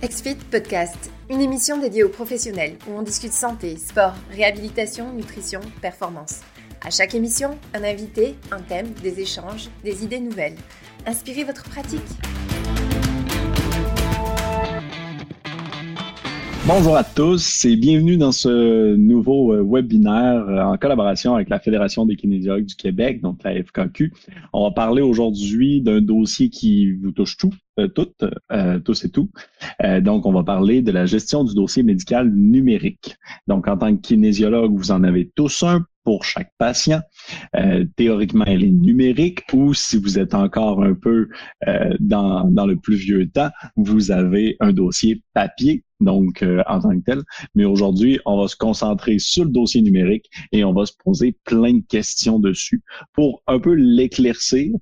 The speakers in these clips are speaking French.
XFIT Podcast, une émission dédiée aux professionnels où on discute santé, sport, réhabilitation, nutrition, performance. À chaque émission, un invité, un thème, des échanges, des idées nouvelles. Inspirez votre pratique. Bonjour à tous et bienvenue dans ce nouveau euh, webinaire euh, en collaboration avec la Fédération des kinésiologues du Québec, donc la FKQ. On va parler aujourd'hui d'un dossier qui vous touche tout, euh, toutes, tous et tout. donc, on va parler de la gestion du dossier médical numérique. Donc, en tant que kinésiologue, vous en avez tous un pour chaque patient. théoriquement, elle est numérique ou si vous êtes encore un peu dans, dans le plus vieux temps, vous avez un dossier papier donc euh, en tant que tel. Mais aujourd'hui, on va se concentrer sur le dossier numérique et on va se poser plein de questions dessus pour un peu l'éclaircir, euh,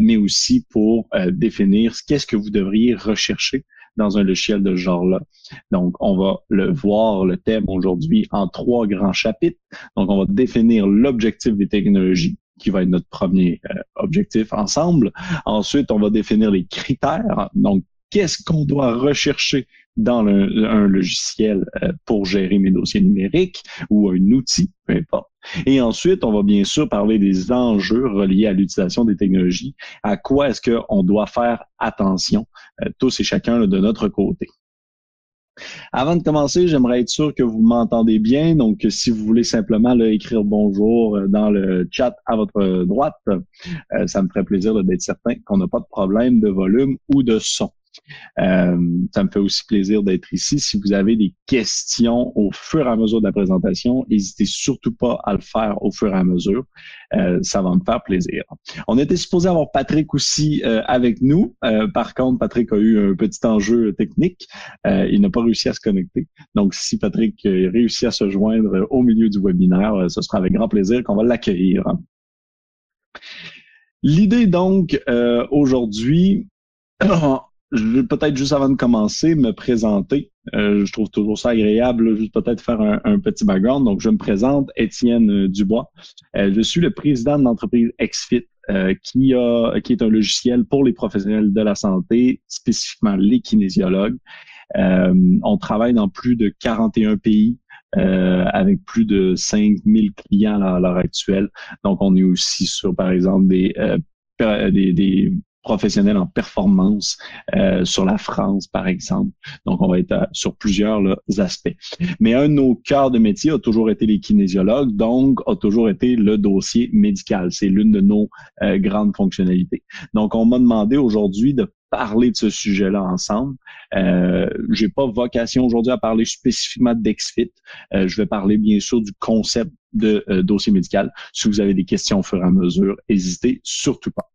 mais aussi pour euh, définir qu'est-ce que vous devriez rechercher dans un logiciel de ce genre-là. Donc, on va le voir, le thème aujourd'hui, en trois grands chapitres. Donc, on va définir l'objectif des technologies, qui va être notre premier objectif ensemble. Ensuite, on va définir les critères. Donc, qu'est-ce qu'on doit rechercher dans un logiciel euh, pour gérer mes dossiers numériques ou un outil, peu importe. Et ensuite, on va bien sûr parler des enjeux reliés à l'utilisation des technologies. À quoi est-ce qu'on doit faire attention, euh, tous et chacun de notre côté? Avant de commencer, j'aimerais être sûr que vous m'entendez bien. Donc, si vous voulez simplement écrire bonjour euh, dans le chat à votre droite, ça me ferait plaisir d'être certain qu'on n'a pas de problème de volume ou de son. Euh, ça me fait aussi plaisir d'être ici. Si vous avez des questions au fur et à mesure de la présentation, n'hésitez surtout pas à le faire au fur et à mesure. Euh, ça va me faire plaisir. On était supposé avoir Patrick aussi euh, avec nous. par contre, Patrick a eu un petit enjeu technique. il n'a pas réussi à se connecter. Donc, si Patrick réussit à se joindre au milieu du webinaire, ce sera avec grand plaisir qu'on va l'accueillir. L'idée donc aujourd'hui, je vais peut-être juste avant de commencer me présenter. Euh, je trouve toujours ça agréable, juste peut-être faire un, petit background. Donc, je me présente, Étienne euh, Dubois. Euh, je suis le président de l'entreprise XFIT, qui, a, qui est un logiciel pour les professionnels de la santé, spécifiquement les kinésiologues. on travaille dans plus de 41 pays. avec plus de 5000 clients à l'heure actuelle. Donc, on est aussi sur, par exemple, des, des, des professionnels en performance euh, sur la France, par exemple. Donc, on va être euh, sur plusieurs aspects. Mais un de nos cœurs de métier a toujours été les kinésiologues, donc a toujours été le dossier médical. C'est l'une de nos euh, grandes fonctionnalités. Donc, on m'a demandé aujourd'hui de parler de ce sujet-là ensemble. Euh, j'ai pas vocation aujourd'hui à parler spécifiquement d'Exfit. je vais parler bien sûr du concept de dossier médical. Si vous avez des questions au fur et à mesure, n'hésitez surtout pas.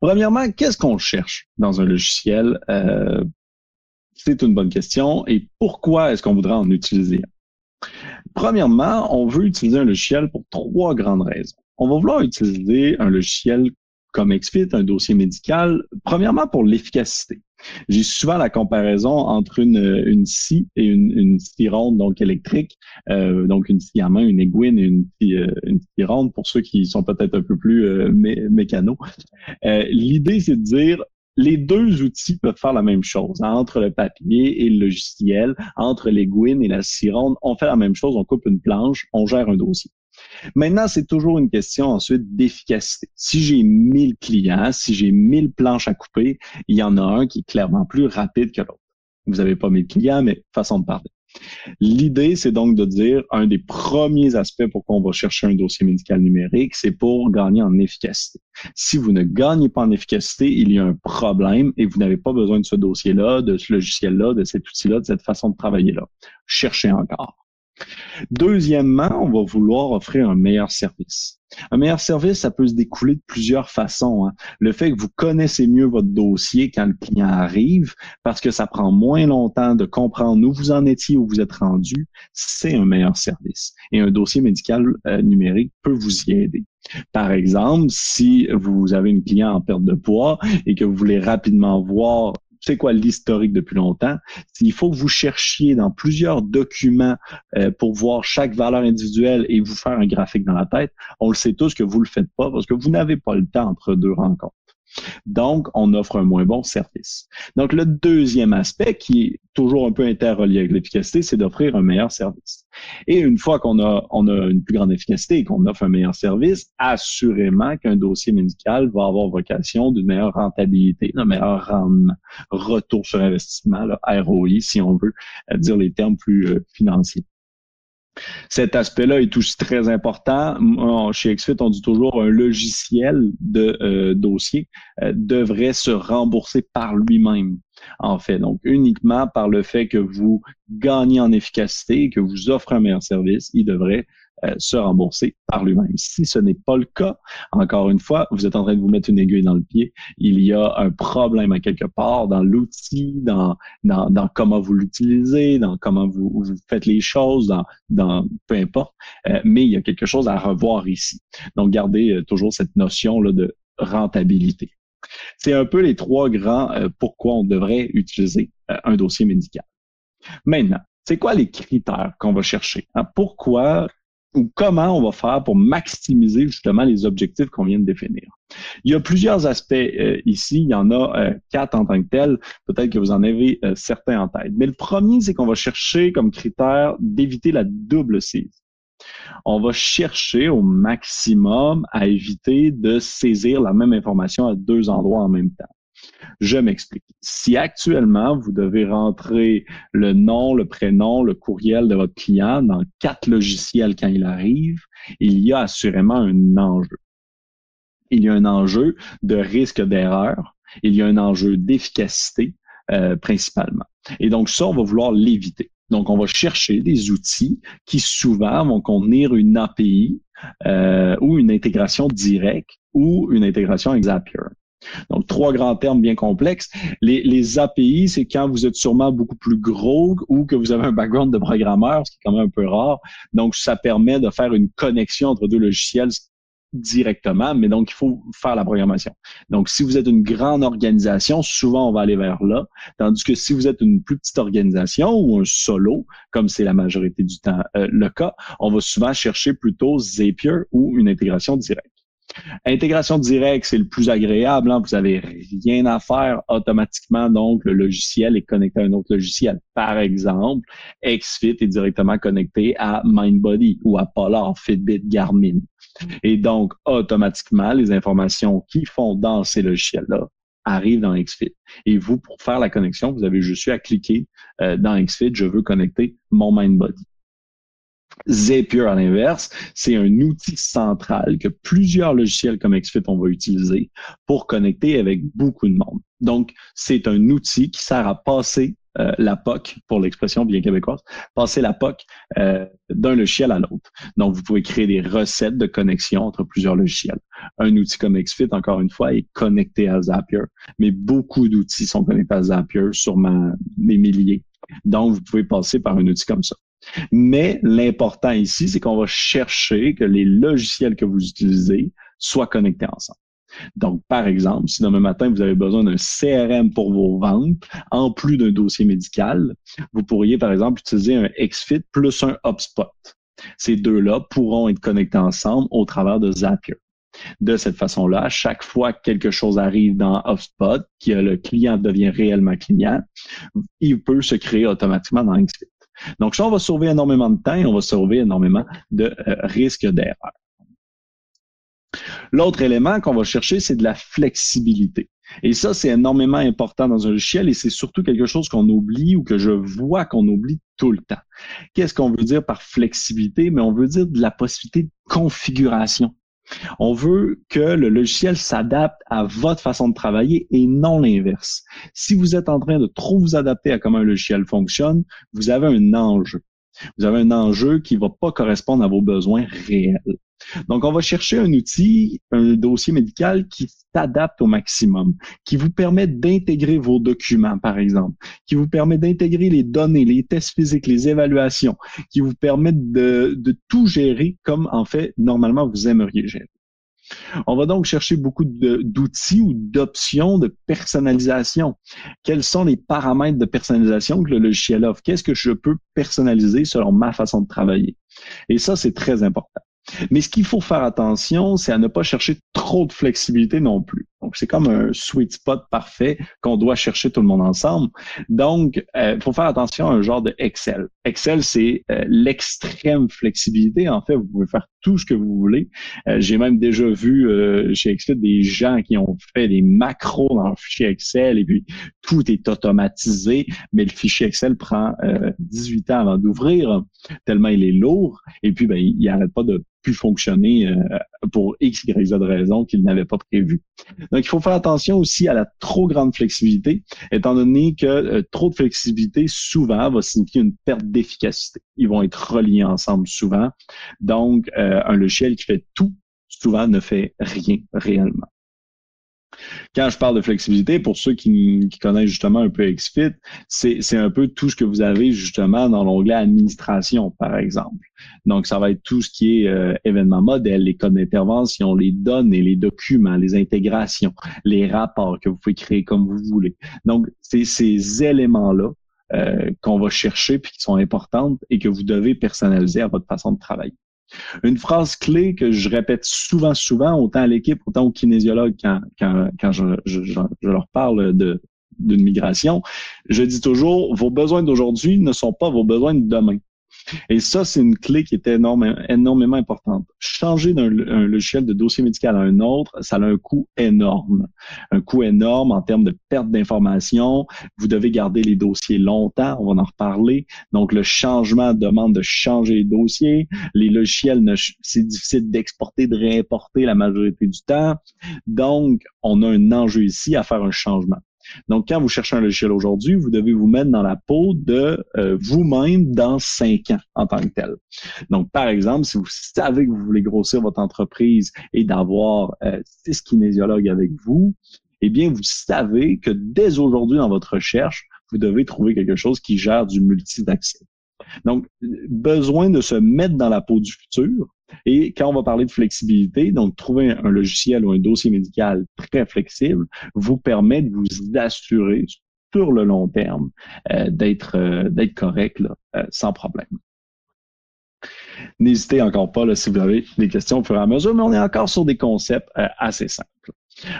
Premièrement, qu'est-ce qu'on cherche dans un logiciel? Euh, c'est une bonne question. Et pourquoi est-ce qu'on voudrait en utiliser Premièrement, on veut utiliser un logiciel pour trois grandes raisons. On va vouloir utiliser un logiciel comme XFIT, un dossier médical, premièrement pour l'efficacité. J'ai souvent la comparaison entre une, une scie et une, une scie ronde, donc électrique, euh, donc une scie à main, une aiguine et une scie, euh, une scie ronde pour ceux qui sont peut-être un peu plus euh. Euh, l'idée, c'est de dire les deux outils peuvent faire la même chose. Entre le papier et le logiciel, entre l'aiguine et la scie ronde, on fait la même chose, on coupe une planche, on gère un dossier. Maintenant, c'est toujours une question ensuite d'efficacité. Si j'ai 1000 clients, si j'ai 1000 planches à couper, il y en a un qui est clairement plus rapide que l'autre. Vous n'avez pas 1000 clients, mais façon de parler. L'idée, c'est donc de dire un des premiers aspects pour qu'on va chercher un dossier médical numérique, c'est pour gagner en efficacité. Si vous ne gagnez pas en efficacité, il y a un problème et vous n'avez pas besoin de ce dossier-là, de ce logiciel-là, de cet outil-là, de cette façon de travailler-là. Cherchez encore. Deuxièmement, on va vouloir offrir un meilleur service. Un meilleur service, ça peut se découler de plusieurs façons. Hein. Le fait que vous connaissez mieux votre dossier quand le client arrive, parce que ça prend moins longtemps de comprendre où vous en étiez, où vous êtes rendu, c'est un meilleur service. Et un dossier médical euh, numérique peut vous y aider. Par exemple, si vous avez une client en perte de poids et que vous voulez rapidement voir c'est quoi l'historique depuis longtemps? Il faut que vous cherchiez dans plusieurs documents euh, pour voir chaque valeur individuelle et vous faire un graphique dans la tête. On le sait tous que vous le faites pas parce que vous n'avez pas le temps entre deux rencontres. Donc, on offre un moins bon service. Donc, le deuxième aspect qui est toujours un peu interrelié avec l'efficacité, c'est d'offrir un meilleur service. Et une fois qu'on a, on a une plus grande efficacité et qu'on offre un meilleur service, assurément qu'un dossier médical va avoir vocation d'une meilleure rentabilité, d'un meilleur retour sur investissement, là, ROI, si on veut euh, dire les termes plus euh, financiers. Cet aspect-là est aussi très important. Chez XFIT, on dit toujours un logiciel de euh, dossier euh, devrait se rembourser par lui-même, en fait. Donc, uniquement par le fait que vous gagnez en efficacité et que vous offrez un meilleur service, il devrait euh, se rembourser par lui-même. Si ce n'est pas le cas, encore une fois, vous êtes en train de vous mettre une aiguille dans le pied. Il y a un problème à quelque part dans l'outil, dans, dans, dans, comment vous l'utilisez, dans comment vous, vous, faites les choses, dans, dans peu importe. Euh, mais il y a quelque chose à revoir ici. Donc, gardez euh, toujours cette notion là, de rentabilité. C'est un peu les trois grands pourquoi on devrait utiliser un dossier médical. Maintenant, c'est quoi les critères qu'on va chercher? Hein? Pourquoi ou comment on va faire pour maximiser justement les objectifs qu'on vient de définir. Il y a plusieurs aspects euh, ici, il y en a euh, quatre en tant que tels, peut-être que vous en avez euh, certains en tête. Mais le premier, c'est qu'on va chercher comme critère d'éviter la double saisie. On va chercher au maximum à éviter de saisir la même information à deux endroits en même temps. Je m'explique. Si actuellement, vous devez rentrer le nom, le prénom, le courriel de votre client dans quatre logiciels quand il arrive, il y a assurément un enjeu. Il y a un enjeu de risque d'erreur. Il y a un enjeu d'efficacité euh, principalement. Et donc ça, on va vouloir l'éviter. Donc, on va chercher des outils qui souvent vont contenir une API euh, ou une intégration directe ou une intégration avec Zapier. Donc, trois grands termes bien complexes. Les, API, c'est quand vous êtes sûrement beaucoup plus gros ou que vous avez un background de programmeur, ce qui est quand même un peu rare. Donc, ça permet de faire une connexion entre deux logiciels directement, mais donc il faut faire la programmation. Donc, si vous êtes une grande organisation, souvent on va aller vers là, tandis que si vous êtes une plus petite organisation ou un solo, comme c'est la majorité du temps euh, le cas, on va souvent chercher plutôt Zapier ou une intégration directe. Intégration directe, c'est le plus agréable. Hein. Vous avez rien à faire automatiquement. Donc, le logiciel est connecté à un autre logiciel. Par exemple, XFIT est directement connecté à MindBody ou à Polar, Fitbit, Garmin. Et donc, automatiquement, les informations qui font dans ces logiciels-là arrivent dans XFIT. Et vous, pour faire la connexion, vous avez juste à cliquer euh, dans XFIT, je veux connecter mon MindBody. Zapier, à l'inverse, c'est un outil central que plusieurs logiciels comme XFIT on va utiliser pour connecter avec beaucoup de monde. Donc, c'est un outil qui sert à passer euh, la POC, pour l'expression bien québécoise, passer la POC euh, d'un logiciel à l'autre. Donc, vous pouvez créer des recettes de connexion entre plusieurs logiciels. Un outil comme XFIT, encore une fois, est connecté à Zapier, mais beaucoup d'outils sont connectés à Zapier, sûrement des milliers. Donc, vous pouvez passer par un outil comme ça. Mais l'important ici, c'est qu'on va chercher que les logiciels que vous utilisez soient connectés ensemble. Donc, par exemple, si demain matin, vous avez besoin d'un CRM pour vos ventes, en plus d'un dossier médical, vous pourriez, par exemple, utiliser un XFIT plus un HubSpot. Ces deux-là pourront être connectés ensemble au travers de Zapier. De cette façon-là, chaque fois que quelque chose arrive dans HubSpot, que le client devient réellement client, il peut se créer automatiquement dans XFIT. Donc, ça, on va sauver énormément de temps et on va sauver énormément de euh, risques d'erreur. L'autre élément qu'on va chercher, c'est de la flexibilité. Et ça, c'est énormément important dans un logiciel et c'est surtout quelque chose qu'on oublie ou que je vois qu'on oublie tout le temps. Qu'est-ce qu'on veut dire par flexibilité? Mais on veut dire de la possibilité de configuration. On veut que le logiciel s'adapte à votre façon de travailler et non l'inverse. Si vous êtes en train de trop vous adapter à comment un logiciel fonctionne, vous avez un enjeu. Vous avez un enjeu qui ne va pas correspondre à vos besoins réels. Donc, on va chercher un outil, un dossier médical qui s'adapte au maximum, qui vous permet d'intégrer vos documents, par exemple, qui vous permet d'intégrer les données, les tests physiques, les évaluations, qui vous permet de, de tout gérer comme, en fait, normalement, vous aimeriez gérer. On va donc chercher beaucoup d'outils ou d'options de personnalisation. Quels sont les paramètres de personnalisation que le logiciel offre? Qu'est-ce que je peux personnaliser selon ma façon de travailler? Et ça, c'est très important. Mais ce qu'il faut faire attention, c'est à ne pas chercher trop de flexibilité non plus. Donc, c'est comme un sweet spot parfait qu'on doit chercher tout le monde ensemble. Donc, il euh, faut faire attention à un genre de Excel. Excel, c'est euh, l'extrême flexibilité. En fait, vous pouvez faire tout ce que vous voulez. Euh, j'ai même déjà vu chez Excel des gens qui ont fait des macros dans le fichier Excel et puis tout est automatisé, mais le fichier Excel prend 18 ans avant d'ouvrir, tellement il est lourd. Et puis, ben, il n'arrête pas de pu fonctionner euh, pour X, Y, Z raison qu'il n'avait pas prévu. Donc, il faut faire attention aussi à la trop grande flexibilité, étant donné que euh, trop de flexibilité, souvent, va signifier une perte d'efficacité. Ils vont être reliés ensemble souvent. Donc, euh, un logiciel qui fait tout, souvent, ne fait rien réellement. Quand je parle de flexibilité, pour ceux qui, connaissent justement un peu XFIT, c'est un peu tout ce que vous avez justement dans l'onglet administration, par exemple. Donc, ça va être tout ce qui est euh, événement modèle, les codes d'intervention, les données, les documents, les intégrations, les rapports que vous pouvez créer comme vous voulez. Donc, c'est ces éléments-là euh, qu'on va chercher puis qui sont importantes et que vous devez personnaliser à votre façon de travailler. Une phrase clé que je répète souvent, souvent, autant à l'équipe, autant aux kinésiologues quand, quand, quand je, leur parle de d'une migration, je dis toujours, vos besoins d'aujourd'hui ne sont pas vos besoins de demain. Et ça, c'est une clé qui est énormément importante. Changer d'un logiciel de dossier médical à un autre, ça a un coût énorme. Un coût énorme en termes de perte d'informations. Vous devez garder les dossiers longtemps, on va en reparler. Donc, le changement demande de changer les dossiers. Les logiciels, c'est difficile d'exporter, de réimporter la majorité du temps. Donc, on a un enjeu ici à faire un changement. Donc, quand vous cherchez un logiciel aujourd'hui, vous devez vous mettre dans la peau de euh, vous-même dans cinq ans en tant que tel. Donc, par exemple, si vous savez que vous voulez grossir votre entreprise et d'avoir euh, six kinésiologues avec vous, eh bien, vous savez que dès aujourd'hui dans votre recherche, vous devez trouver quelque chose qui gère du multi-accès. Donc, besoin de se mettre dans la peau du futur. Et quand on va parler de flexibilité, donc trouver un logiciel ou un dossier médical très flexible vous permet de vous assurer sur le long terme euh, d'être euh, d'être correct euh, sans problème. N'hésitez encore pas là, si vous avez des questions au fur et à mesure, mais on est encore sur des concepts assez simples.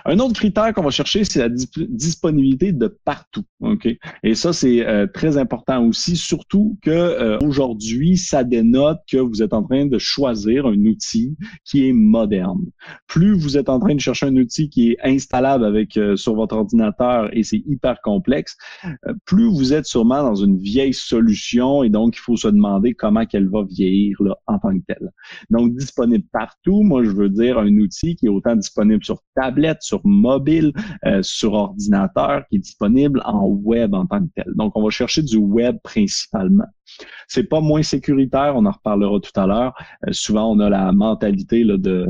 Un autre critère qu'on va chercher, c'est la disponibilité de partout. Ok, Et ça, c'est euh, très important aussi, surtout que euh, aujourd'hui, ça dénote que vous êtes en train de choisir un outil qui est moderne. Plus vous êtes en train de chercher un outil qui est installable avec euh, sur votre ordinateur et c'est hyper complexe, plus vous êtes sûrement dans une vieille solution et donc il faut se demander comment qu'elle va vieillir là, en tant que telle. Donc, disponible partout, moi, je veux dire un outil qui est autant disponible sur tablette sur mobile, euh, sur ordinateur, qui est disponible en web en tant que tel. Donc, on va chercher du web principalement. C'est pas moins sécuritaire, on en reparlera tout à l'heure. Euh, souvent, on a la mentalité de,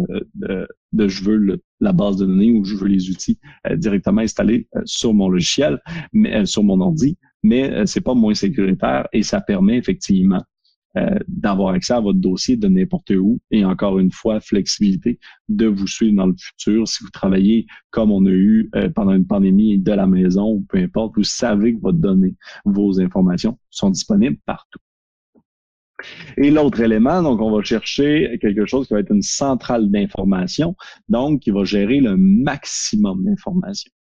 je veux la base de données ou je veux les outils euh, directement installés sur mon logiciel, sur mon ordi, mais c'est pas moins sécuritaire et ça permet effectivement euh, d'avoir accès à votre dossier de n'importe où et encore une fois, flexibilité de vous suivre dans le futur. Si vous travaillez comme on a eu euh, pendant une pandémie de la maison ou peu importe, vous savez que votre donnée, vos informations sont disponibles partout. Et l'autre élément, donc on va chercher quelque chose qui va être une centrale d'information, donc qui va gérer le maximum d'informations.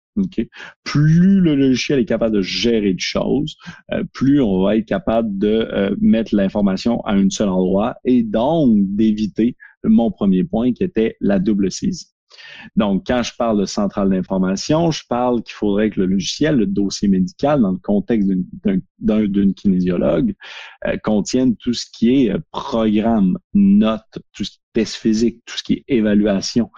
Plus le logiciel est capable de gérer de choses, euh, plus on va être capable de euh, mettre l'information à un seul endroit et donc d'éviter mon premier point qui était la double saisie. Donc, quand je parle de centrale d'information, je parle qu'il faudrait que le logiciel, le dossier médical, dans le contexte d'une kinésiologue, euh, contienne tout ce qui est euh, programme, notes, tout ce qui est test physique, tout ce qui est évaluation,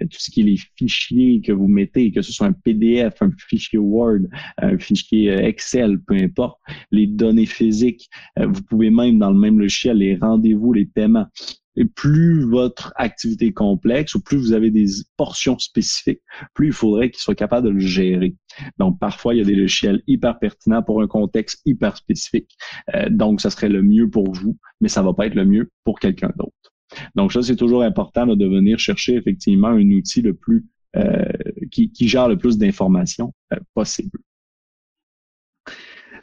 euh, tout ce qui est les fichiers que vous mettez, que ce soit un PDF, un fichier Word, un fichier Excel, peu importe, les données physiques. vous pouvez même, dans le même logiciel, les rendez-vous, les paiements et plus votre activité est complexe ou plus vous avez des portions spécifiques, plus il faudrait qu'il soit capable de le gérer. Donc, parfois, il y a des logiciels hyper pertinents pour un contexte hyper spécifique. Euh, donc, ça serait le mieux pour vous, mais ça va pas être le mieux pour quelqu'un d'autre. Donc, ça, c'est toujours important de venir chercher effectivement un outil le plus euh, qui, qui, gère le plus d'informations euh, possible.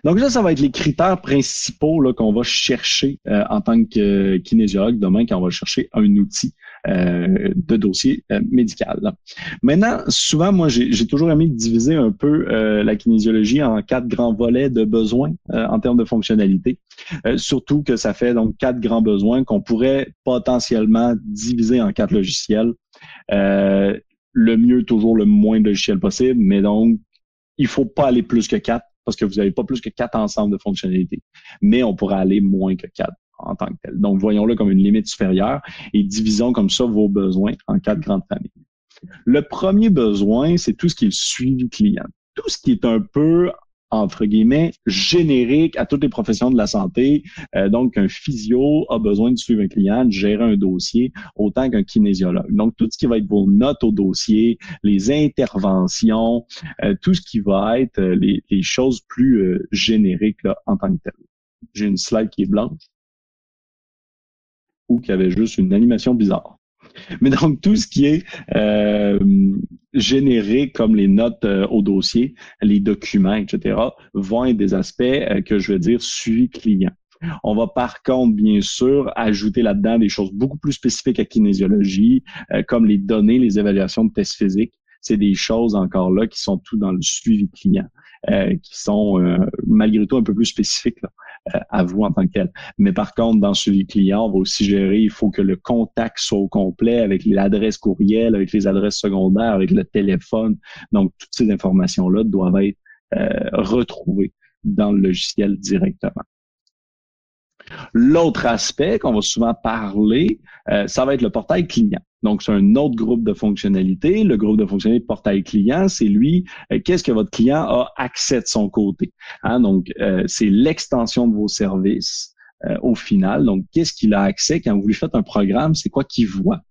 Donc ça, ça va être les critères principaux qu'on va chercher euh, en tant que kinésiologue demain quand on va chercher un outil de dossier médical. Maintenant, souvent, moi, j'ai toujours aimé diviser un peu la kinésiologie en quatre grands volets de besoins en termes de fonctionnalité. surtout que ça fait donc quatre grands besoins qu'on pourrait potentiellement diviser en quatre logiciels. le mieux, toujours le moins de logiciels possible, mais donc, il faut pas aller plus que quatre parce que vous n'avez pas plus que quatre ensembles de fonctionnalités. Mais on pourrait aller moins que quatre en tant que tel. Donc, voyons-le comme une limite supérieure et divisons comme ça vos besoins en quatre grandes familles. Le premier besoin, c'est tout ce qui est le suivi client. Tout ce qui est un peu entre guillemets, générique à toutes les professions de la santé. Euh, donc, un physio a besoin de suivre un client, de gérer un dossier, autant qu'un kinésiologue. Donc, tout ce qui va être vos notes au dossier, les interventions, euh, tout ce qui va être euh, les, choses plus génériques là, en tant que telles. J'ai une slide qui est blanche ou qui avait juste une animation bizarre. Mais donc, tout ce qui est euh, généré comme les notes euh, au dossier, les documents, etc., vont être des aspects euh, que je veux dire suivi client. On va par contre, bien sûr, ajouter là-dedans des choses beaucoup plus spécifiques à kinésiologie, comme les données, les évaluations de tests physiques. C'est des choses encore là qui sont tout dans le suivi client, qui sont malgré tout un peu plus spécifiques. Euh, à vous en tant que. Mais par contre, dans suivi client, on va aussi gérer, il faut que le contact soit au complet avec l'adresse courriel, avec les adresses secondaires, avec le téléphone. Donc, toutes ces informations-là doivent être euh, retrouvées dans le logiciel directement. L'autre aspect qu'on va souvent parler, euh, ça va être le portail client. Donc, c'est un autre groupe de fonctionnalités. Le groupe de fonctionnalités portail client, c'est lui, euh, qu'est-ce que votre client a accès de son côté. Hein? Donc, euh, c'est l'extension de vos services au final. Donc, qu'est-ce qu'il a accès quand vous lui faites un programme? C'est quoi qu'il voit?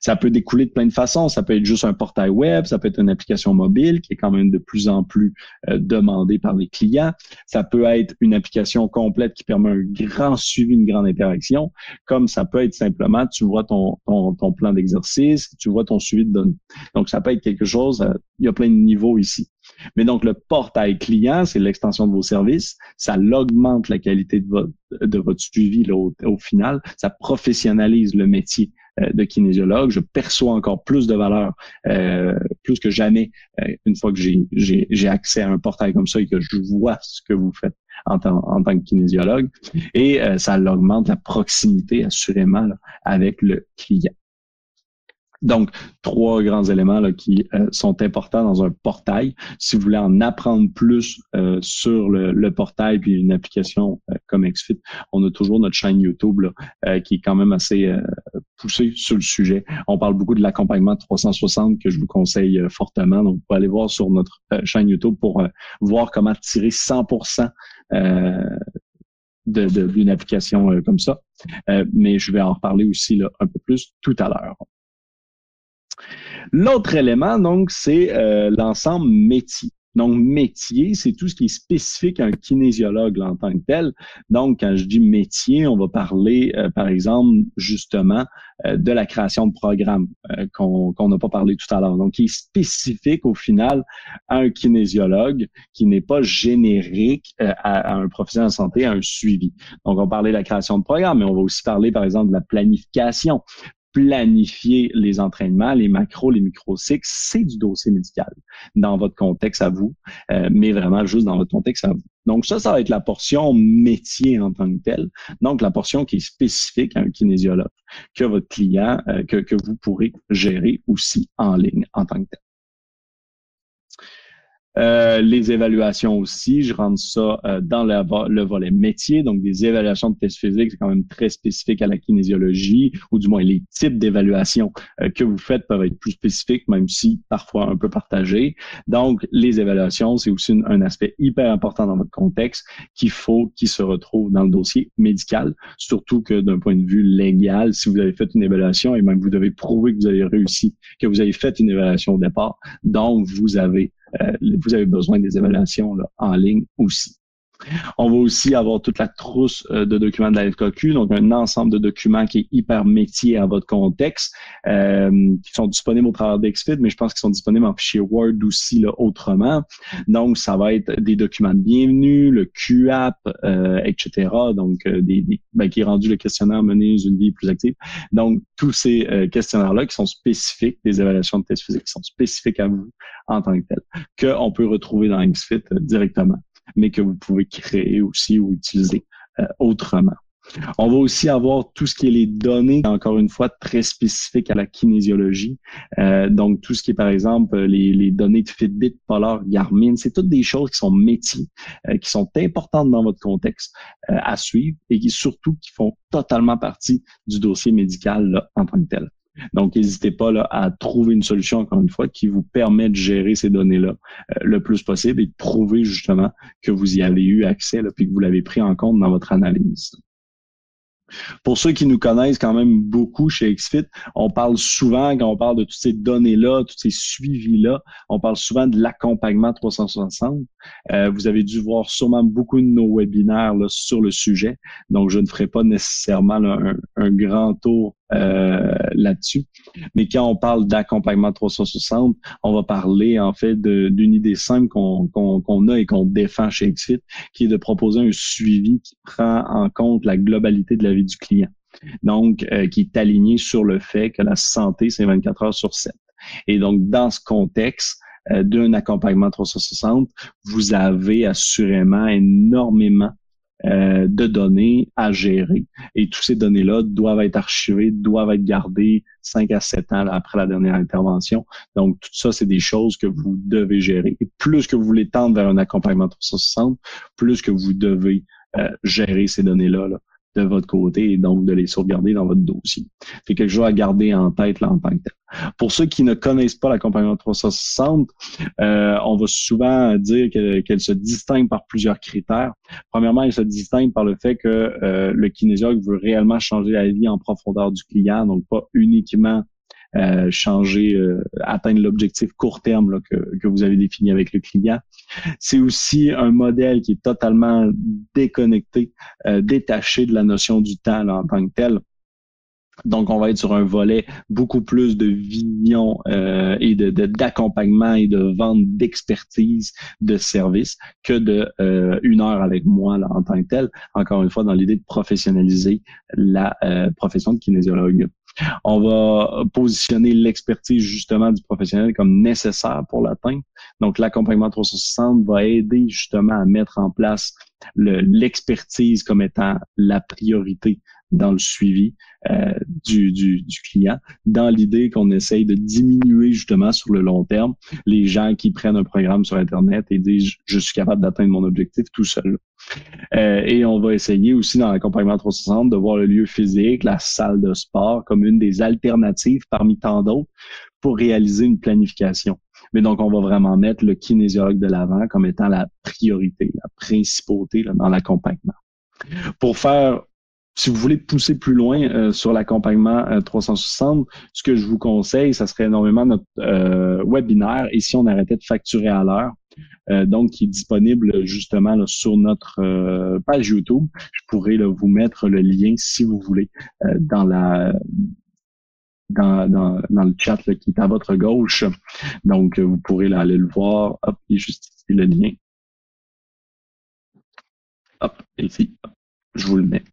Ça peut découler de plein de façons. Ça peut être juste un portail web, ça peut être une application mobile qui est quand même de plus en plus euh, demandée par les clients. Ça peut être une application complète qui permet un grand suivi, une grande interaction, comme ça peut être simplement, tu vois ton, ton, plan d'exercice, tu vois ton suivi de données. Donc, ça peut être quelque chose, euh, il y a plein de niveaux ici. Mais donc, le portail client, c'est l'extension de vos services. Ça augmente la qualité de votre, de votre suivi au, au final. Ça professionnalise le métier euh, de kinésiologue, je perçois encore plus de valeur, euh, plus que jamais, euh, une fois que j'ai accès à un portail comme ça et que je vois ce que vous faites en, en tant que kinésiologue. Et ça augmente la proximité, assurément, avec le client. Donc, trois grands éléments là, qui euh, sont importants dans un portail. Si vous voulez en apprendre plus euh, sur le, portail puis une application euh, comme XFIT, on a toujours notre chaîne YouTube là, qui est quand même assez poussée sur le sujet. On parle beaucoup de l'accompagnement 360 que je vous conseille fortement. Donc, vous pouvez aller voir sur notre chaîne YouTube pour voir comment tirer 100% d'une application comme ça. mais je vais en reparler aussi là, un peu plus tout à l'heure. L'autre élément, donc, c'est euh, l'ensemble métier. Donc, métier, c'est tout ce qui est spécifique à un kinésiologue en tant que tel. Donc, quand je dis métier, on va parler, euh, par exemple, justement, euh, de la création de programmes qu'on n'a pas parlé tout à l'heure. Donc, qui est spécifique au final à un kinésiologue, qui n'est pas générique à, à, un professionnel de santé, à un suivi. Donc, on va parler de la création de programmes, mais on va aussi parler, par exemple, de la planification planifier les entraînements, les macros, les micro-cycles, c'est du dossier médical dans votre contexte à vous, euh, mais vraiment juste dans votre contexte à vous. Donc ça, ça va être la portion métier en tant que telle. Donc la portion qui est spécifique à un kinésiologue que votre client, euh, que, que vous pourrez gérer aussi en ligne en tant que tel. Euh, les évaluations aussi, je rentre ça euh, dans le, volet métier, donc des évaluations de tests physiques, c'est quand même très spécifique à la kinésiologie, ou du moins les types d'évaluations euh, que vous faites peuvent être plus spécifiques, même si parfois un peu partagés. Donc, les évaluations, c'est aussi un aspect hyper important dans votre contexte qu'il faut qu'il se retrouve dans le dossier médical, surtout que d'un point de vue légal, si vous avez fait une évaluation et même vous devez prouver que vous avez réussi, que vous avez fait une évaluation au départ, donc vous avez vous avez besoin des évaluations en ligne aussi. On va aussi avoir toute la trousse euh, de documents de la FKQ, donc un ensemble de documents qui est hyper métier à votre contexte, euh, qui sont disponibles au travers d'Exfit, mais je pense qu'ils sont disponibles en fichier Word aussi là, autrement. Donc, ça va être des documents de bienvenue, le QAP, euh, etc. Donc, des, ben, qui est rendu le questionnaire mener une vie plus active. Donc, tous ces questionnaires-là qui sont spécifiques, des évaluations de tests physiques qui sont spécifiques à vous en tant que tel, qu'on peut retrouver dans XFIT directement mais que vous pouvez créer aussi ou utiliser euh, autrement. On va aussi avoir tout ce qui est les données, encore une fois, très spécifiques à la kinésiologie. Euh, donc, tout ce qui est, par exemple, les, données de Fitbit, Polar, Garmin, c'est toutes des choses qui sont métiers, euh, qui sont importantes dans votre contexte à suivre et qui surtout qui font totalement partie du dossier médical en tant que tel. Donc, n'hésitez pas là, à trouver une solution, encore une fois, qui vous permet de gérer ces données-là euh, le plus possible et de prouver justement que vous y avez eu accès là, puis que vous l'avez pris en compte dans votre analyse. Pour ceux qui nous connaissent quand même beaucoup chez XFIT, on parle souvent, quand on parle de toutes ces données-là, tous ces suivis-là, on parle souvent de l'accompagnement 360. Euh, vous avez dû voir sûrement beaucoup de nos webinaires sur le sujet, donc je ne ferai pas nécessairement un, grand tour là-dessus. Mais quand on parle d'accompagnement 360, on va parler en fait d'une idée simple qu'on qu'on a et qu'on défend chez XFIT, qui est de proposer un suivi qui prend en compte la globalité de la vie du client. Donc, euh, qui est aligné sur le fait que la santé, c'est 24 heures sur 7. Et donc, dans ce contexte, euh, d'un accompagnement 360, vous avez assurément énormément euh, de données à gérer. Et toutes ces données-là doivent être archivées, doivent être gardées 5 à 7 ans après la dernière intervention. Donc, tout ça, c'est des choses que vous devez gérer. Et plus que vous voulez tendre vers un accompagnement 360, plus que vous devez euh, gérer ces données-là. Là de votre côté et donc de les sauvegarder dans votre dossier. C'est quelque chose à garder en tête là, en tant que tel. Pour ceux qui ne connaissent pas l'accompagnement 360, euh, on va souvent dire qu'elle se distingue par plusieurs critères. Premièrement, elle se distingue par le fait que euh, le kinésiologue veut réellement changer la vie en profondeur du client, donc pas uniquement euh, changer, euh, atteindre l'objectif court terme que, que vous avez défini avec le client. C'est aussi un modèle qui est totalement déconnecté, euh, détaché de la notion du temps en tant que tel. Donc, on va être sur un volet beaucoup plus de vision euh, et de d'accompagnement et de vente d'expertise de service que de euh, une heure avec moi là, en tant que tel. Encore une fois, dans l'idée de professionnaliser la profession de kinésiologue. On va positionner l'expertise justement du professionnel comme nécessaire pour l'atteindre. Donc, l'accompagnement 360 va aider justement à mettre en place l'expertise comme étant la priorité dans le suivi euh, du, du, du, client, dans l'idée qu'on essaye de diminuer justement sur le long terme les gens qui prennent un programme sur Internet et disent je suis capable d'atteindre mon objectif tout seul. Euh, et on va essayer aussi dans l'accompagnement 360 de voir le lieu physique, la salle de sport comme une des alternatives parmi tant d'autres pour réaliser une planification. Mais donc, on va vraiment mettre le kinésiologue de l'avant comme étant la priorité, la principauté là, dans l'accompagnement. Pour faire si vous voulez pousser plus loin euh, sur l'accompagnement 360, euh, ce que je vous conseille, ça serait énormément notre euh, webinaire. Et si on arrêtait de facturer à l'heure, donc qui est disponible justement sur notre page YouTube. Je pourrais vous mettre le lien si vous voulez dans la dans, dans, dans, le chat qui est à votre gauche. Donc, vous pourrez aller le voir. Hop, et juste ici le lien. Hop, ici. je vous le mets.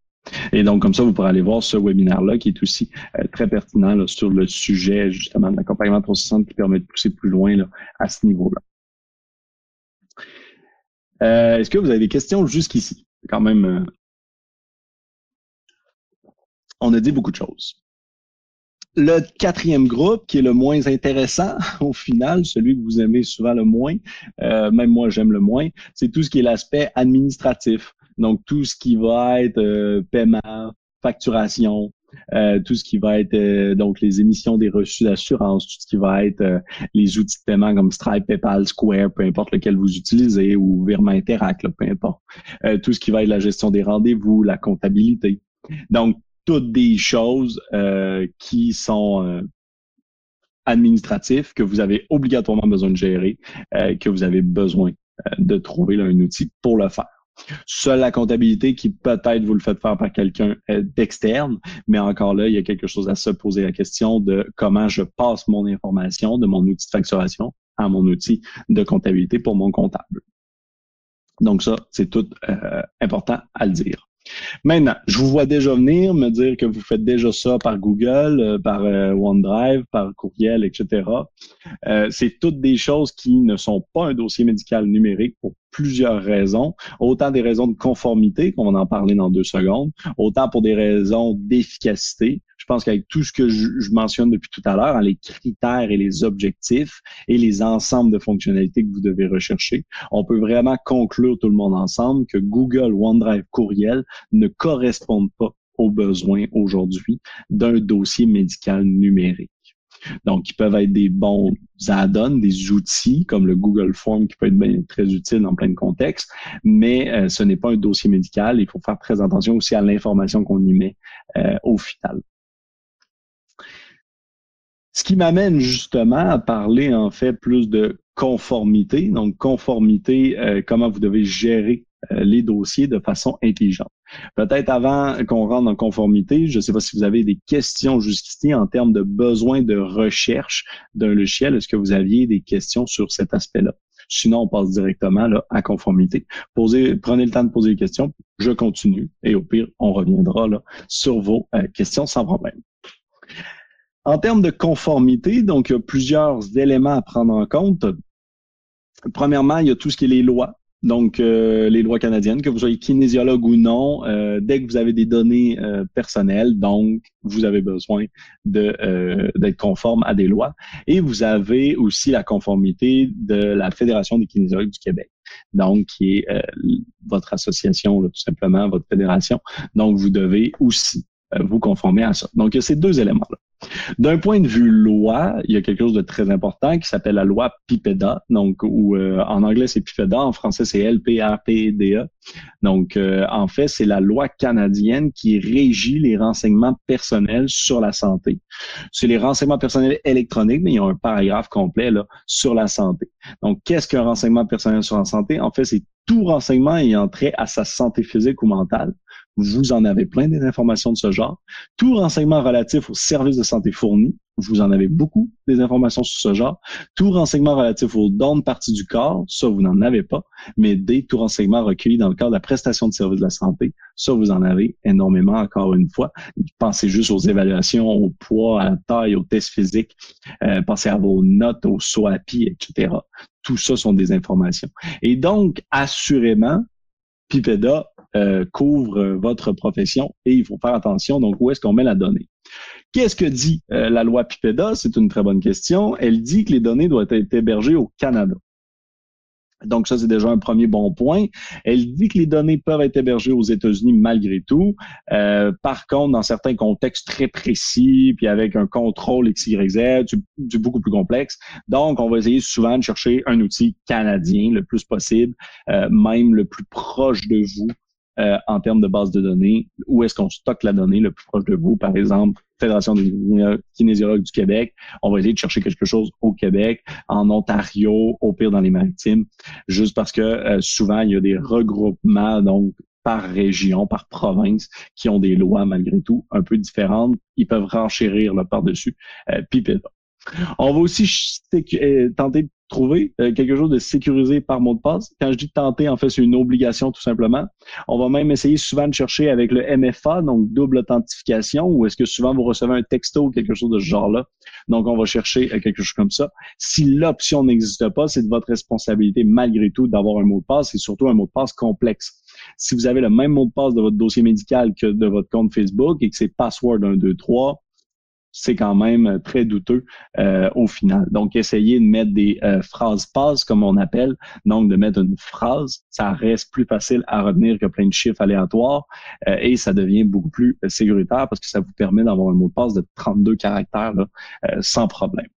Et donc, comme ça, vous pourrez aller voir ce webinaire-là qui est aussi euh, très pertinent sur le sujet justement de l'accompagnement 360 qui permet de pousser plus loin à ce niveau-là. Euh, est-ce que vous avez des questions jusqu'ici? Quand même, euh, on a dit beaucoup de choses. Le quatrième groupe, qui est le moins intéressant au final, celui que vous aimez souvent le moins, même moi j'aime le moins, c'est tout ce qui est l'aspect administratif. Donc, tout ce qui va être euh, paiement, facturation, euh, tout ce qui va être euh, donc les émissions des reçus d'assurance, tout ce qui va être les outils de paiement comme Stripe, PayPal, Square, peu importe lequel vous utilisez, ou Virement Interact, peu importe. tout ce qui va être la gestion des rendez-vous, la comptabilité. Donc, toutes des choses qui sont administratifs que vous avez obligatoirement besoin de gérer, que vous avez besoin de trouver un outil pour le faire. Seule la comptabilité qui peut-être vous le faites faire par quelqu'un euh, d'externe, mais encore là, il y a quelque chose à se poser la question de comment je passe mon information de mon outil de facturation à mon outil de comptabilité pour mon comptable. Donc ça, c'est tout euh, important à le dire. Maintenant, je vous vois déjà venir me dire que vous faites déjà ça par Google, euh, par OneDrive, par courriel, etc. C'est toutes des choses qui ne sont pas un dossier médical numérique pour plusieurs raisons. Autant des raisons de conformité, qu'on va en parler dans deux secondes, autant pour des raisons d'efficacité. Je pense qu'avec tout ce que je, mentionne depuis tout à l'heure, hein, les critères et les objectifs et les ensembles de fonctionnalités que vous devez rechercher, on peut vraiment conclure tout le monde ensemble que Google OneDrive Courriel ne correspondent pas aux besoins aujourd'hui d'un dossier médical numérique. Donc, ils peuvent être des bons add-ons, des outils comme le Google Form qui peut être très utile dans plein de contextes, mais euh, ce n'est pas un dossier médical. Il faut faire très attention aussi à l'information qu'on y met euh, au final. Ce qui m'amène justement à parler en fait plus de conformité. Donc, conformité, euh, comment vous devez gérer les dossiers de façon intelligente. Peut-être avant qu'on rentre en conformité, je ne sais pas si vous avez des questions jusqu'ici en termes de besoin de recherche d'un logiciel. Est-ce que vous aviez des questions sur cet aspect-là? Sinon, on passe directement là, à conformité. Posez, prenez le temps de poser des questions. Je continue et au pire, on reviendra là, sur vos euh, questions sans problème. En termes de conformité, donc il y a plusieurs éléments à prendre en compte. Premièrement, il y a tout ce qui est les lois donc, euh, les lois canadiennes, que vous soyez kinésiologue ou non, euh, dès que vous avez des données euh, personnelles, donc vous avez besoin de d'être conforme à des lois. Et vous avez aussi la conformité de la Fédération des kinésiologues du Québec, donc qui est votre association, tout simplement, votre fédération. Donc, vous devez aussi vous conformer à ça. Donc, il y a ces deux éléments-là. D'un point de vue loi, il y a quelque chose de très important qui s'appelle la loi PIPEDA. Donc, ou euh, en anglais c'est PIPEDA, en français c'est LPRPDA. Donc, euh, en fait, c'est la loi canadienne qui régit les renseignements personnels sur la santé. C'est les renseignements personnels électroniques, mais il y a un paragraphe complet là sur la santé. Donc, qu'est-ce qu'un renseignement personnel sur la santé? En fait, c'est tout renseignement ayant trait à sa santé physique ou mentale vous en avez plein des informations de ce genre. Tout renseignement relatif aux services de santé fournis, vous en avez beaucoup des informations sur ce genre. Tout renseignement relatif aux dons de partie du corps, ça, vous n'en avez pas. Mais des tout renseignements recueillis dans le cadre de la prestation de services de la santé, ça, vous en avez énormément, encore une fois. Pensez juste aux évaluations, au poids, à la taille, aux tests physiques. Euh, pensez à vos notes, aux SOAPI, etc. Tout ça sont des informations. Et donc, assurément, Pipeda euh, couvre votre profession et il faut faire attention. Donc, où est-ce qu'on met la donnée? Qu'est-ce que dit euh, la loi Pipeda? C'est une très bonne question. Elle dit que les données doivent être hébergées au Canada. Donc ça, c'est déjà un premier bon point. Elle dit que les données peuvent être hébergées aux États-Unis malgré tout. Euh, par contre, dans certains contextes très précis, puis avec un contrôle XYZ, du, beaucoup plus complexe. Donc, on va essayer souvent de chercher un outil canadien le plus possible, euh, même le plus proche de vous euh, en termes de base de données. Où est-ce qu'on stocke la donnée le plus proche de vous? Par exemple, Fédération des kinésiologues du Québec. On va essayer de chercher quelque chose au Québec, en Ontario, au pire dans les maritimes, juste parce que euh, souvent, il y a des regroupements, donc par région, par province, qui ont des lois malgré tout un peu différentes. Ils peuvent renchérir là par-dessus. Euh, puis, on va aussi euh, tenter de trouver euh, quelque chose de sécurisé par mot de passe. Quand je dis tenter, en fait, c'est une obligation tout simplement. On va même essayer souvent de chercher avec le MFA, donc double authentification, ou est-ce que souvent vous recevez un texto ou quelque chose de ce genre-là. Donc, on va chercher euh, quelque chose comme ça. Si l'option n'existe pas, c'est de votre responsabilité malgré tout d'avoir un mot de passe et surtout un mot de passe complexe. Si vous avez le même mot de passe de votre dossier médical que de votre compte Facebook et que c'est password 1, 2, 3, c'est quand même très douteux euh, au final. Donc, essayez de mettre des euh, phrases passes, comme on appelle, donc de mettre une phrase, ça reste plus facile à retenir que plein de chiffres aléatoires euh, et ça devient beaucoup plus sécuritaire parce que ça vous permet d'avoir un mot de passe de 32 caractères sans problème.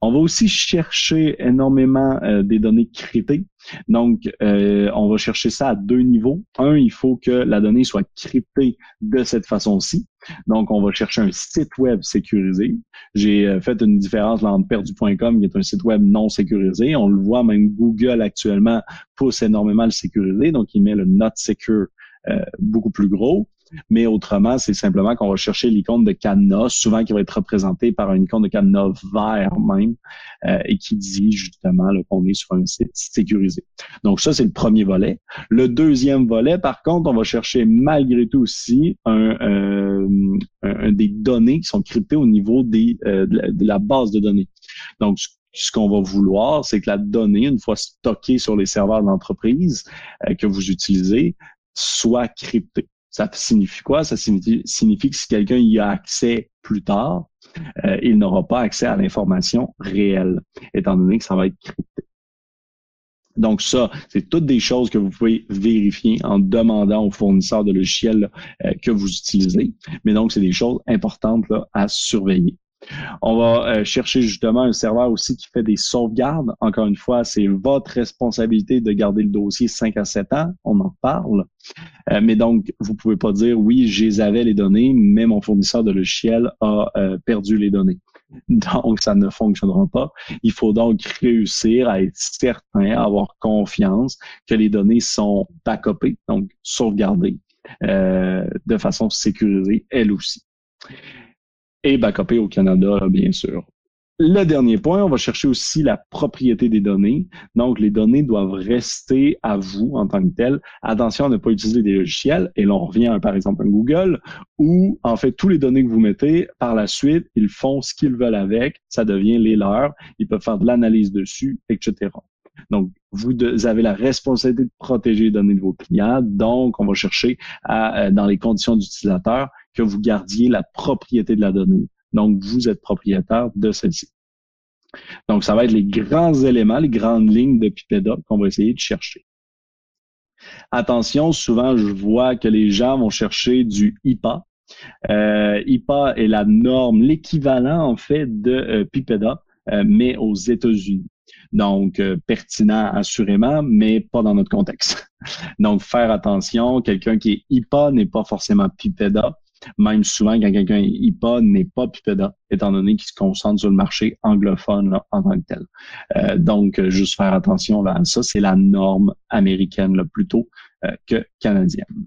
On va aussi chercher énormément euh, des données cryptées. Donc, euh, on va chercher ça à deux niveaux. Un, il faut que la donnée soit cryptée de cette façon-ci. Donc, on va chercher un site web sécurisé. J'ai euh, fait une différence entre perdu.com, qui est un site web non sécurisé. On le voit, même Google actuellement pousse énormément le sécuriser. Donc, il met le not secure beaucoup plus gros. Mais autrement, c'est simplement qu'on va chercher l'icône de cadenas, souvent qui va être représentée par une icône de cadenas vert même, euh, et qui dit justement qu'on est sur un site sécurisé. Donc ça, c'est le premier volet. Le deuxième volet, par contre, on va chercher malgré tout aussi un, euh, des données qui sont cryptées au niveau des, euh, de, la, base de données. Donc, ce qu'on va vouloir, c'est que la donnée, une fois stockée sur les serveurs d'entreprise que vous utilisez, soit cryptée. Ça signifie quoi? Ça signifie, que si quelqu'un y a accès plus tard, euh, il n'aura pas accès à l'information réelle, étant donné que ça va être crypté. Donc ça, c'est toutes des choses que vous pouvez vérifier en demandant au fournisseur de logiciels euh, que vous utilisez. Mais donc, c'est des choses importantes à surveiller. On va euh, chercher justement un serveur aussi qui fait des sauvegardes. Encore une fois, c'est votre responsabilité de garder le dossier 5 à 7 ans. On en parle. Euh, mais donc, vous pouvez pas dire oui, j'avais les données, mais mon fournisseur de logiciel a euh, perdu les données. Donc, ça ne fonctionnera pas. Il faut donc réussir à être certain, à avoir confiance que les données sont backupées, donc sauvegardées de façon sécurisée, elles aussi et backupé au Canada, bien sûr. Le dernier point, on va chercher aussi la propriété des données. Donc, les données doivent rester à vous en tant que telles. Attention à ne pas utiliser des logiciels. Et là, on revient à, par exemple, un Google où, en fait, tous les données que vous mettez, par la suite, ils font ce qu'ils veulent avec. Ça devient les leurs. Ils peuvent faire de l'analyse dessus, etc. Donc, vous, avez la responsabilité de protéger les données de vos clients. Donc, on va chercher à, euh, dans les conditions d'utilisateur que vous gardiez la propriété de la donnée. Donc, vous êtes propriétaire de celle-ci. Donc, ça va être les grands éléments, les grandes lignes de Pipeda qu'on va essayer de chercher. Attention, souvent, je vois que les gens vont chercher du IPA. Euh, IPA est la norme, l'équivalent, en fait, de euh, Pipeda, euh, mais aux États-Unis. Donc, euh, pertinent assurément, mais pas dans notre contexte. Donc, faire attention, quelqu'un qui est IPA n'est pas forcément PIPEDA. Même souvent, quand quelqu'un est IPA, n'est pas PIPEDA, étant donné qu'il se concentre sur le marché anglophone en tant que tel. Euh, donc, juste faire attention là, à ça, c'est la norme américaine là, plutôt euh, que canadienne.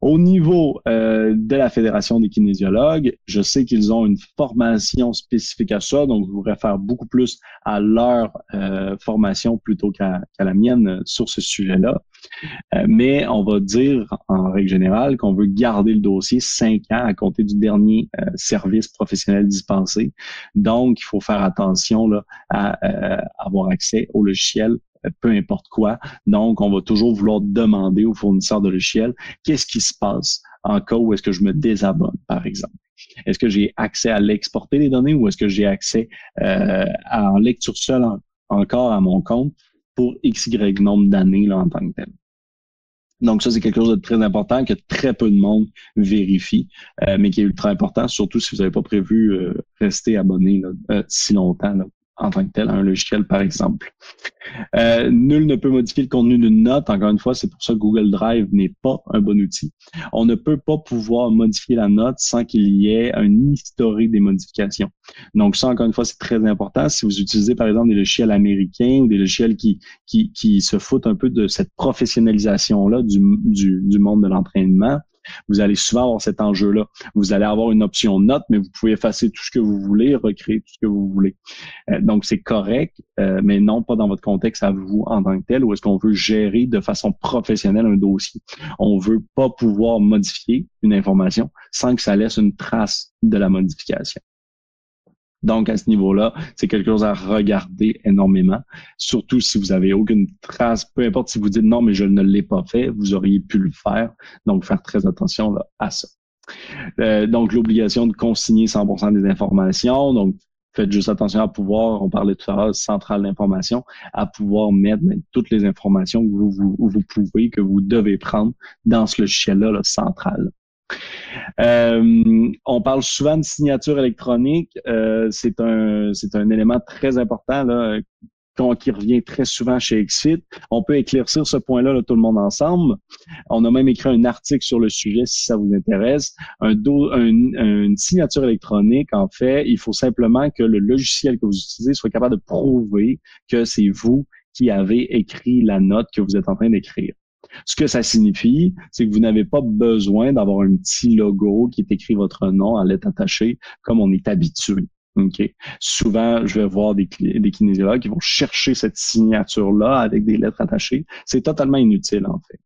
Au niveau euh, de la Fédération des kinésiologues, je sais qu'ils ont une formation spécifique à ça, donc je vous réfère beaucoup plus à leur euh, formation plutôt qu'à la mienne sur ce sujet-là. Euh, mais on va dire en règle générale qu'on veut garder le dossier cinq ans à compter du dernier service professionnel dispensé. Donc, il faut faire attention là, à avoir accès au logiciel peu importe quoi. Donc, on va toujours vouloir demander au fournisseur de logiciel qu'est-ce qui se passe en cas où est-ce que je me désabonne, par exemple? Est-ce que j'ai accès à l'exporter les données ou est-ce que j'ai accès euh, à, en lecture seule encore à mon compte pour XY nombre d'années en tant que tel? Donc ça, c'est quelque chose de très important que très peu de monde vérifie, euh, mais qui est ultra important, surtout si vous n'avez pas prévu euh, rester abonné si longtemps en tant que tel un logiciel, par exemple. Euh, nul ne peut modifier le contenu d'une note. Encore une fois, c'est pour ça que Google Drive n'est pas un bon outil. On ne peut pas pouvoir modifier la note sans qu'il y ait un historique des modifications. Donc ça, encore une fois, c'est très important. Si vous utilisez, par exemple, des logiciels américains ou des logiciels qui, qui, qui se foutent un peu de cette professionnalisation-là du, du, du monde de l'entraînement, vous allez souvent avoir cet enjeu-là. Vous allez avoir une option note, mais vous pouvez effacer tout ce que vous voulez, recréer tout ce que vous voulez. Euh, donc, c'est correct, euh, mais non pas dans votre contexte à vous en tant que tel, ou est-ce qu'on veut gérer de façon professionnelle un dossier. On veut pas pouvoir modifier une information sans que ça laisse une trace de la modification. Donc, à ce niveau-là, c'est quelque chose à regarder énormément. Surtout si vous avez aucune trace, peu importe si vous dites non, mais je ne l'ai pas fait, vous auriez pu le faire. Donc, faire très attention là, à ça. Euh, donc, l'obligation de consigner 100% des informations. Donc, faites juste attention à pouvoir, on parlait tout à l'heure, centrale d'information, à pouvoir mettre ben, toutes les informations que vous, vous, vous, pouvez, que vous devez prendre dans ce logiciel-là là, central. Euh, on parle souvent de signature électronique. Euh, c'est un un élément très important là, qui revient très souvent chez Xfit. On peut éclaircir ce point-là tout le monde ensemble. On a même écrit un article sur le sujet si ça vous intéresse. Un, une signature électronique, en fait, il faut simplement que le logiciel que vous utilisez soit capable de prouver que c'est vous qui avez écrit la note que vous êtes en train d'écrire. Ce que ça signifie, c'est que vous n'avez pas besoin d'avoir un petit logo qui est écrit votre nom à lettres attachées comme on est habitué. Okay. Souvent, je vais voir des, des kinésiologues qui vont chercher cette signature-là avec des lettres attachées. C'est totalement inutile, en fait.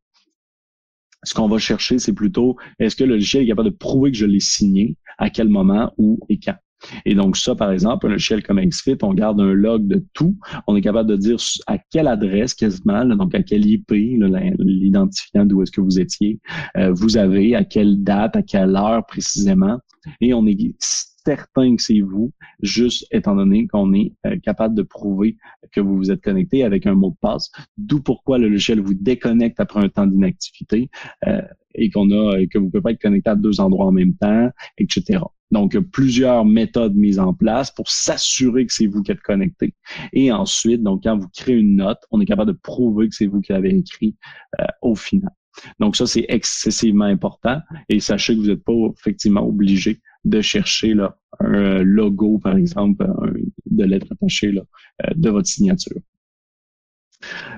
Ce qu'on va chercher, c'est plutôt est-ce que le logiciel est capable de prouver que je l'ai signé, à quel moment, où et quand? Et donc ça, par exemple, un logiciel comme XFIT, on garde un log de tout. On est capable de dire à quelle adresse quasiment, donc à quel IP, l'identifiant d'où est-ce que vous étiez, euh, vous avez, à quelle date, à quelle heure précisément. Et on est certain que c'est vous, juste étant donné qu'on est euh, capable de prouver que vous vous êtes connecté avec un mot de passe, d'où pourquoi le logiciel vous déconnecte après un temps d'inactivité euh, et qu'on a que vous ne pouvez pas être connecté à deux endroits en même temps, etc. Donc, plusieurs méthodes mises en place pour s'assurer que c'est vous qui êtes connecté. Et ensuite, donc, quand vous créez une note, on est capable de prouver que c'est vous qui l'avez écrit euh, au final. Donc, ça, c'est excessivement important. Et sachez que vous n'êtes pas effectivement obligé de chercher là, un logo, par exemple, de lettres attachées là, euh, de votre signature.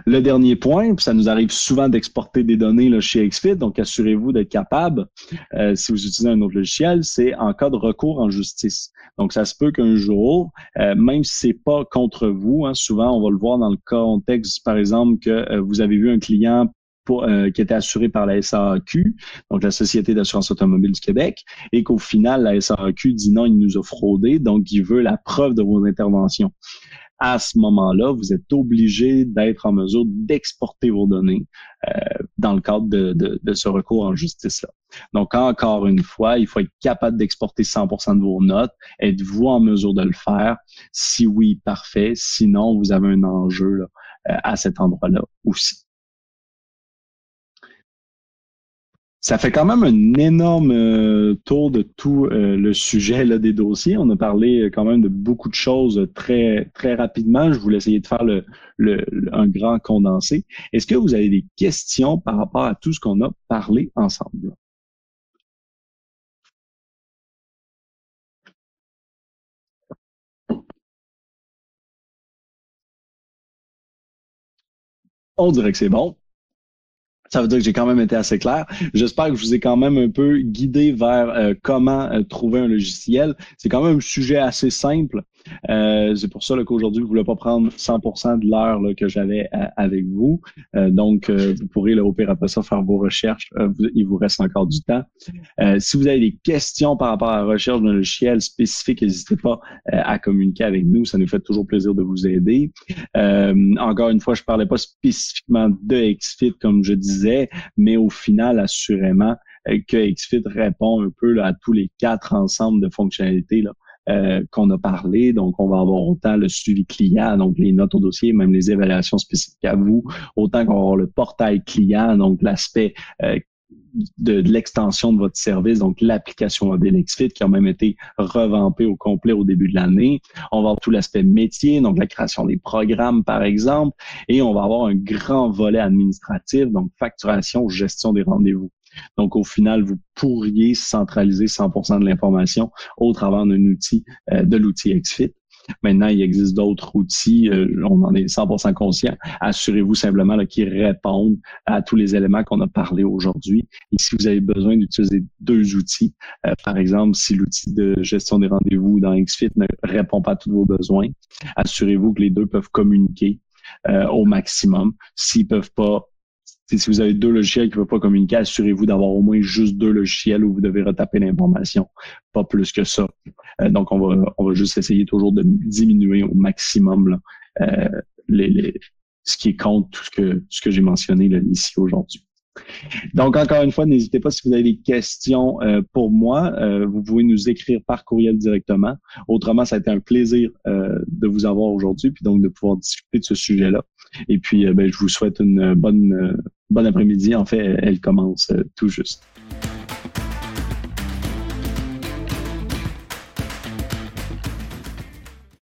Le dernier point, ça nous arrive souvent d'exporter des données chez XFIT, donc assurez-vous d'être capable, euh, si vous utilisez un autre logiciel, c'est en cas de recours en justice. Donc, ça se peut qu'un jour, euh, même si c'est pas contre vous, hein, souvent on va le voir dans le contexte, par exemple, que euh, vous avez vu un client qui était assuré par la SAQ, donc la Société d'assurance automobile du Québec, et qu'au final, la SAQ dit non, il nous a fraudé, donc il veut la preuve de vos interventions à ce moment-là, vous êtes obligé d'être en mesure d'exporter vos données euh, dans le cadre de, de, ce recours en justice-là. Donc, encore une fois, il faut être capable d'exporter 100% de vos notes. Êtes-vous en mesure de le faire? Si oui, parfait. Sinon, vous avez un enjeu là, euh, à cet endroit-là aussi. Ça fait quand même un énorme euh, tour de tout euh, le sujet là, des dossiers. On a parlé euh, quand même de beaucoup de choses très très rapidement. Je voulais essayer de faire le, le, un grand condensé. Est-ce que vous avez des questions par rapport à tout ce qu'on a parlé ensemble? On dirait que c'est bon. Ça veut dire que j'ai quand même été assez clair. J'espère que je vous ai quand même un peu guidé vers euh, comment euh, trouver un logiciel. C'est quand même un sujet assez simple. Euh, c'est pour ça qu'aujourd'hui, je ne voulais pas prendre 100% de l'heure que j'avais euh, avec vous. Euh, donc, vous pourrez, là, au pire après ça, faire vos recherches. il vous reste encore du temps. si vous avez des questions par rapport à la recherche d'un logiciel spécifique, n'hésitez pas à communiquer avec nous. Ça nous fait toujours plaisir de vous aider. encore une fois, je ne parlais pas spécifiquement de XFIT, comme je disais, mais au final, assurément, que XFIT répond un peu à tous les quatre ensembles de fonctionnalités euh, qu'on a parlé. Donc, on va avoir autant le suivi client, donc les notes au dossier, même les évaluations spécifiques à vous, autant qu'on va avoir le portail client, donc l'aspect euh, de, l'extension de votre service, donc l'application mobile XFIT qui a même été revampée au complet au début de l'année. On va avoir tout l'aspect métier, donc la création des programmes par exemple, et on va avoir un grand volet administratif, donc facturation, gestion des rendez-vous. Donc, au final, vous pourriez centraliser 100% de l'information au travers d'un outil, euh, de l'outil XFIT. Maintenant, il existe d'autres outils, euh, on en est 100% conscient. Assurez-vous simplement qu'ils répondent à tous les éléments qu'on a parlé aujourd'hui. Et si vous avez besoin d'utiliser deux outils, euh, par exemple, si l'outil de gestion des rendez-vous dans XFIT ne répond pas à tous vos besoins, assurez-vous que les deux peuvent communiquer au maximum. S'ils peuvent pas si vous avez deux logiciels qui ne peuvent pas communiquer, assurez-vous d'avoir au moins juste deux logiciels où vous devez retaper l'information, pas plus que ça. Euh, donc, on va, on va juste essayer toujours de diminuer au maximum euh, les, ce qui compte tout ce que, ce que j'ai mentionné là, ici aujourd'hui. Donc, encore une fois, n'hésitez pas si vous avez des questions euh, pour moi. vous pouvez nous écrire par courriel directement. Autrement, ça a été un plaisir de vous avoir aujourd'hui, puis donc de pouvoir discuter de ce sujet-là. Et puis, ben, je vous souhaite une bonne, Bon après-midi. En fait, elle commence euh, tout juste.